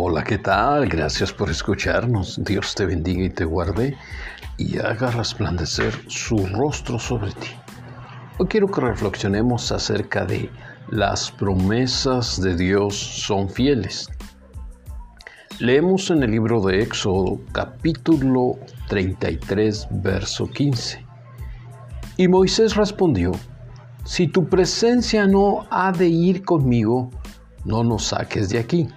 Hola, ¿qué tal? Gracias por escucharnos. Dios te bendiga y te guarde y haga resplandecer su rostro sobre ti. Hoy quiero que reflexionemos acerca de las promesas de Dios son fieles. Leemos en el libro de Éxodo capítulo 33 verso 15. Y Moisés respondió, si tu presencia no ha de ir conmigo, no nos saques de aquí.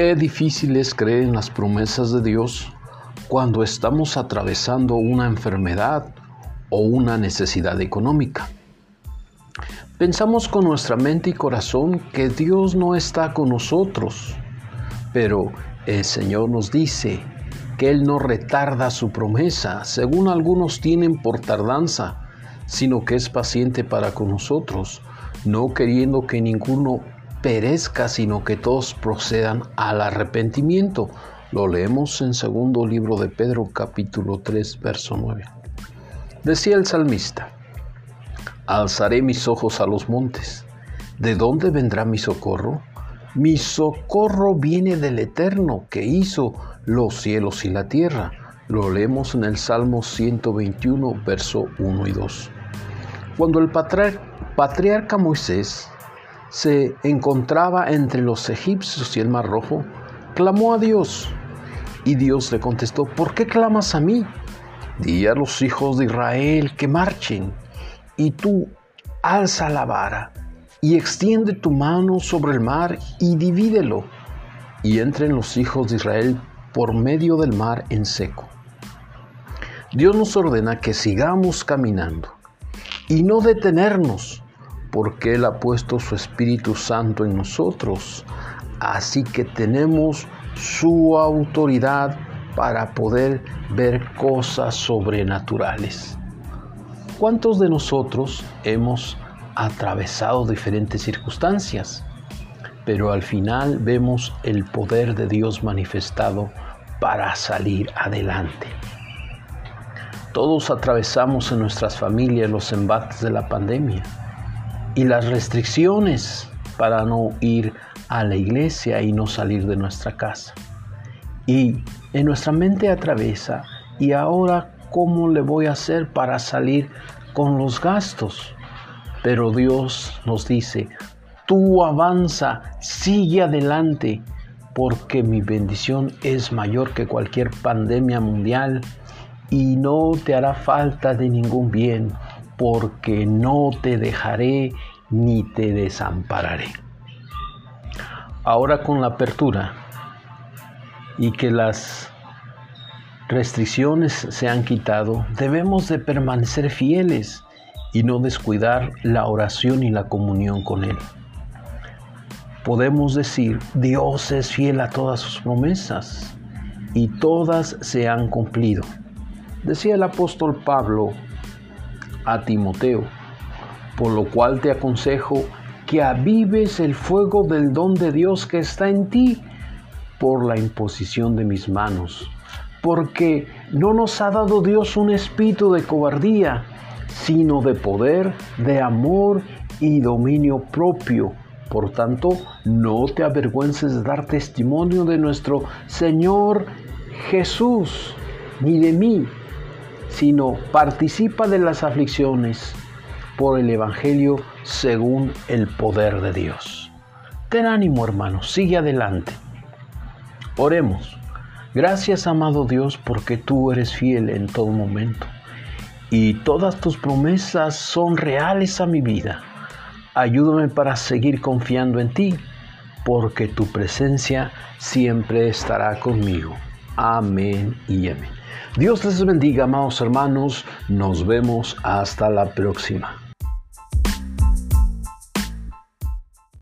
Qué difícil es creer en las promesas de Dios cuando estamos atravesando una enfermedad o una necesidad económica. Pensamos con nuestra mente y corazón que Dios no está con nosotros, pero el Señor nos dice que Él no retarda su promesa, según algunos tienen por tardanza, sino que es paciente para con nosotros, no queriendo que ninguno perezca, sino que todos procedan al arrepentimiento. Lo leemos en segundo libro de Pedro capítulo 3 verso 9. Decía el salmista, alzaré mis ojos a los montes. ¿De dónde vendrá mi socorro? Mi socorro viene del Eterno que hizo los cielos y la tierra. Lo leemos en el Salmo 121, verso 1 y 2. Cuando el patriarca Moisés se encontraba entre los egipcios y el mar rojo, clamó a Dios. Y Dios le contestó, ¿por qué clamas a mí? Di a los hijos de Israel que marchen, y tú alza la vara, y extiende tu mano sobre el mar y divídelo, y entren los hijos de Israel por medio del mar en seco. Dios nos ordena que sigamos caminando y no detenernos porque Él ha puesto su Espíritu Santo en nosotros. Así que tenemos su autoridad para poder ver cosas sobrenaturales. ¿Cuántos de nosotros hemos atravesado diferentes circunstancias? Pero al final vemos el poder de Dios manifestado para salir adelante. Todos atravesamos en nuestras familias los embates de la pandemia y las restricciones para no ir a la iglesia y no salir de nuestra casa. Y en nuestra mente atraviesa, ¿y ahora cómo le voy a hacer para salir con los gastos? Pero Dios nos dice, tú avanza, sigue adelante, porque mi bendición es mayor que cualquier pandemia mundial y no te hará falta de ningún bien porque no te dejaré ni te desampararé. Ahora con la apertura y que las restricciones se han quitado, debemos de permanecer fieles y no descuidar la oración y la comunión con Él. Podemos decir, Dios es fiel a todas sus promesas y todas se han cumplido. Decía el apóstol Pablo a Timoteo, por lo cual te aconsejo que avives el fuego del don de Dios que está en ti por la imposición de mis manos, porque no nos ha dado Dios un espíritu de cobardía, sino de poder, de amor y dominio propio. Por tanto, no te avergüences de dar testimonio de nuestro Señor Jesús, ni de mí, sino participa de las aflicciones por el Evangelio según el poder de Dios. Ten ánimo hermano, sigue adelante. Oremos. Gracias amado Dios porque tú eres fiel en todo momento y todas tus promesas son reales a mi vida. Ayúdame para seguir confiando en ti porque tu presencia siempre estará conmigo. Amén y amén. Dios les bendiga, amados hermanos. Nos vemos hasta la próxima.